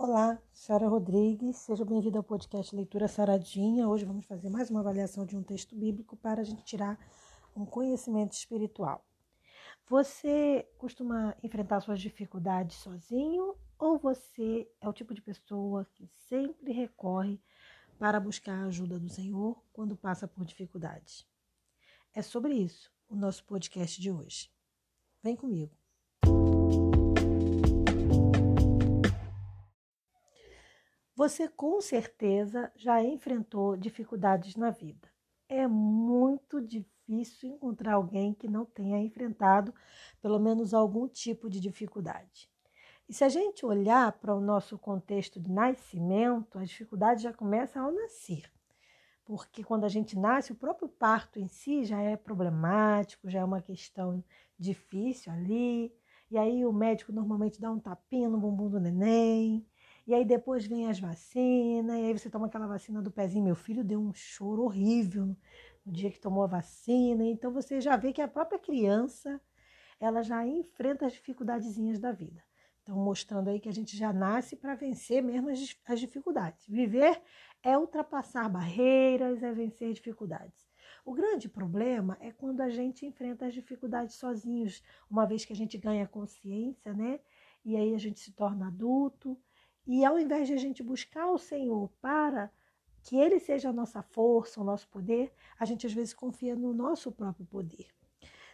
Olá, Sara Rodrigues, seja bem-vinda ao podcast Leitura Saradinha. Hoje vamos fazer mais uma avaliação de um texto bíblico para a gente tirar um conhecimento espiritual. Você costuma enfrentar suas dificuldades sozinho ou você é o tipo de pessoa que sempre recorre para buscar a ajuda do Senhor quando passa por dificuldades? É sobre isso o nosso podcast de hoje. Vem comigo. Você com certeza já enfrentou dificuldades na vida. É muito difícil encontrar alguém que não tenha enfrentado pelo menos algum tipo de dificuldade. E se a gente olhar para o nosso contexto de nascimento, a dificuldade já começa ao nascer. Porque quando a gente nasce, o próprio parto em si já é problemático, já é uma questão difícil ali. E aí o médico normalmente dá um tapinha no bumbum do neném e aí depois vem as vacinas, e aí você toma aquela vacina do pezinho. Meu filho deu um choro horrível no dia que tomou a vacina. Então você já vê que a própria criança, ela já enfrenta as dificuldadezinhas da vida. Então mostrando aí que a gente já nasce para vencer mesmo as, as dificuldades. Viver é ultrapassar barreiras, é vencer dificuldades. O grande problema é quando a gente enfrenta as dificuldades sozinhos, uma vez que a gente ganha consciência, né? E aí a gente se torna adulto, e ao invés de a gente buscar o Senhor para que Ele seja a nossa força, o nosso poder, a gente às vezes confia no nosso próprio poder.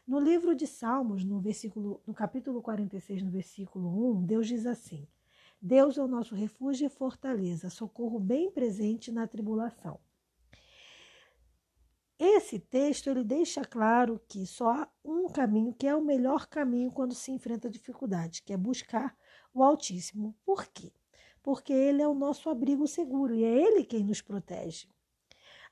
No livro de Salmos, no versículo, no capítulo 46, no versículo 1, Deus diz assim: Deus é o nosso refúgio e fortaleza, socorro bem presente na tribulação. Esse texto ele deixa claro que só há um caminho que é o melhor caminho quando se enfrenta dificuldade, que é buscar o Altíssimo. Por quê? Porque Ele é o nosso abrigo seguro e é Ele quem nos protege.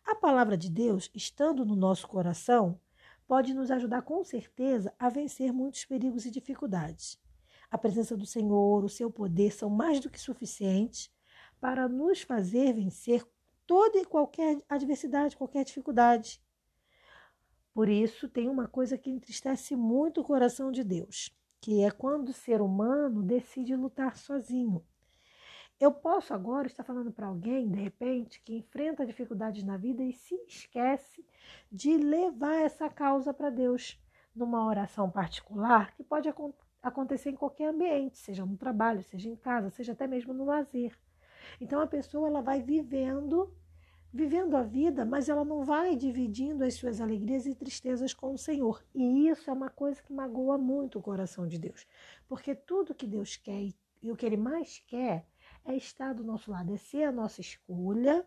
A palavra de Deus, estando no nosso coração, pode nos ajudar com certeza a vencer muitos perigos e dificuldades. A presença do Senhor, o seu poder são mais do que suficientes para nos fazer vencer toda e qualquer adversidade, qualquer dificuldade. Por isso, tem uma coisa que entristece muito o coração de Deus, que é quando o ser humano decide lutar sozinho. Eu posso agora estar falando para alguém, de repente, que enfrenta dificuldades na vida e se esquece de levar essa causa para Deus numa oração particular que pode acontecer em qualquer ambiente, seja no trabalho, seja em casa, seja até mesmo no lazer. Então a pessoa ela vai vivendo, vivendo a vida, mas ela não vai dividindo as suas alegrias e tristezas com o Senhor. E isso é uma coisa que magoa muito o coração de Deus, porque tudo que Deus quer e o que ele mais quer é estar do nosso lado, é ser a nossa escolha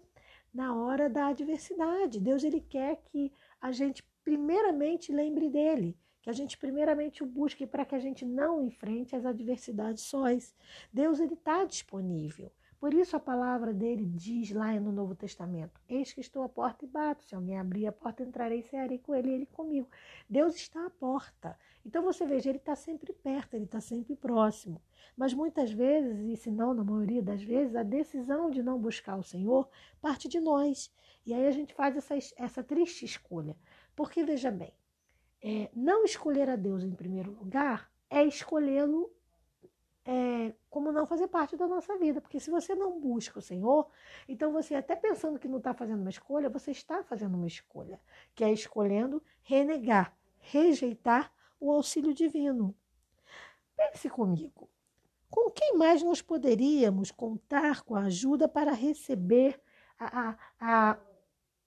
na hora da adversidade. Deus ele quer que a gente primeiramente lembre dele, que a gente primeiramente o busque para que a gente não enfrente as adversidades sós. Deus ele está disponível. Por isso a palavra dele diz lá no Novo Testamento: Eis que estou à porta e bato. Se alguém abrir a porta, entrarei e cearei com ele e ele comigo. Deus está à porta. Então você veja, ele está sempre perto, ele está sempre próximo. Mas muitas vezes, e se não na maioria das vezes, a decisão de não buscar o Senhor parte de nós. E aí a gente faz essa, essa triste escolha. Porque veja bem, é, não escolher a Deus em primeiro lugar é escolhê-lo é, como não fazer parte da nossa vida. Porque se você não busca o Senhor, então você, até pensando que não está fazendo uma escolha, você está fazendo uma escolha, que é escolhendo renegar, rejeitar o auxílio divino. Pense comigo. Com quem mais nós poderíamos contar com a ajuda para receber a, a,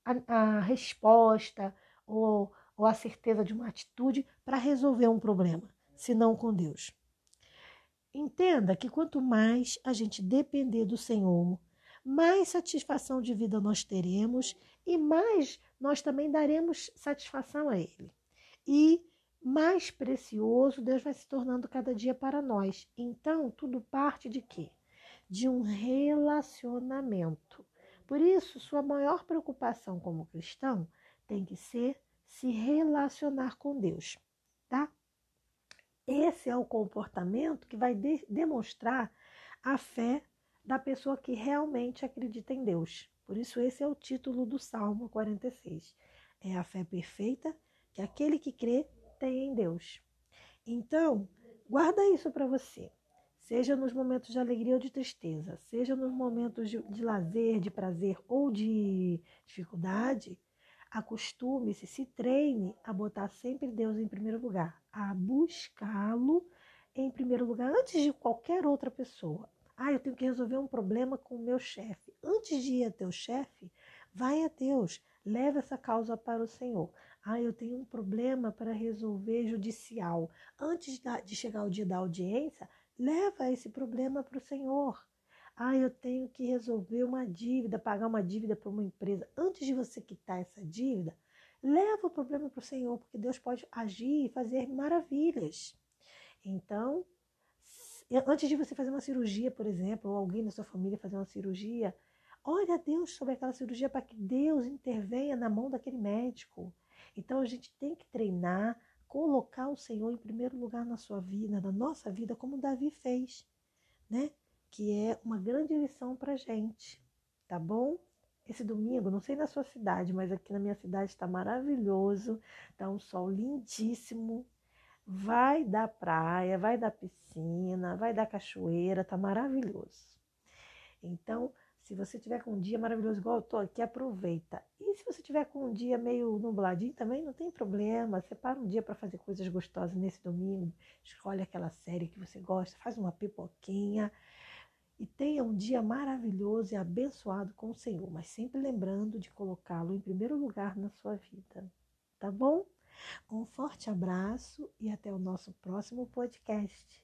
a, a resposta ou, ou a certeza de uma atitude para resolver um problema, se não com Deus? Entenda que quanto mais a gente depender do Senhor, mais satisfação de vida nós teremos e mais nós também daremos satisfação a Ele. E mais precioso Deus vai se tornando cada dia para nós. Então, tudo parte de quê? De um relacionamento. Por isso, sua maior preocupação como cristão tem que ser se relacionar com Deus, tá? Esse é o comportamento que vai de demonstrar a fé da pessoa que realmente acredita em Deus. Por isso, esse é o título do Salmo 46. É a fé perfeita que aquele que crê tem em Deus. Então, guarda isso para você. seja nos momentos de alegria ou de tristeza, seja nos momentos de, de lazer, de prazer ou de dificuldade, acostume-se, se treine a botar sempre Deus em primeiro lugar, a buscá-lo em primeiro lugar antes de qualquer outra pessoa. Ah, eu tenho que resolver um problema com o meu chefe. Antes de ir a teu chefe, vai a Deus, leva essa causa para o Senhor. Ah, eu tenho um problema para resolver judicial. Antes de chegar o dia da audiência, leva esse problema para o Senhor. Ah, eu tenho que resolver uma dívida, pagar uma dívida para uma empresa. Antes de você quitar essa dívida, leva o problema para o Senhor, porque Deus pode agir e fazer maravilhas. Então, antes de você fazer uma cirurgia, por exemplo, ou alguém da sua família fazer uma cirurgia, ore a Deus sobre aquela cirurgia para que Deus intervenha na mão daquele médico. Então a gente tem que treinar, colocar o Senhor em primeiro lugar na sua vida, na nossa vida, como Davi fez, né? Que é uma grande lição para gente, tá bom? Esse domingo, não sei na sua cidade, mas aqui na minha cidade está maravilhoso, tá um sol lindíssimo, Vai da praia, vai da piscina, vai da cachoeira, tá maravilhoso. Então, se você tiver com um dia maravilhoso igual eu tô aqui, aproveita. E se você tiver com um dia meio nubladinho também, não tem problema. Separa um dia para fazer coisas gostosas nesse domingo. Escolhe aquela série que você gosta, faz uma pipoquinha e tenha um dia maravilhoso e abençoado com o Senhor, mas sempre lembrando de colocá-lo em primeiro lugar na sua vida. Tá bom? Um forte abraço e até o nosso próximo podcast.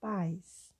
Paz.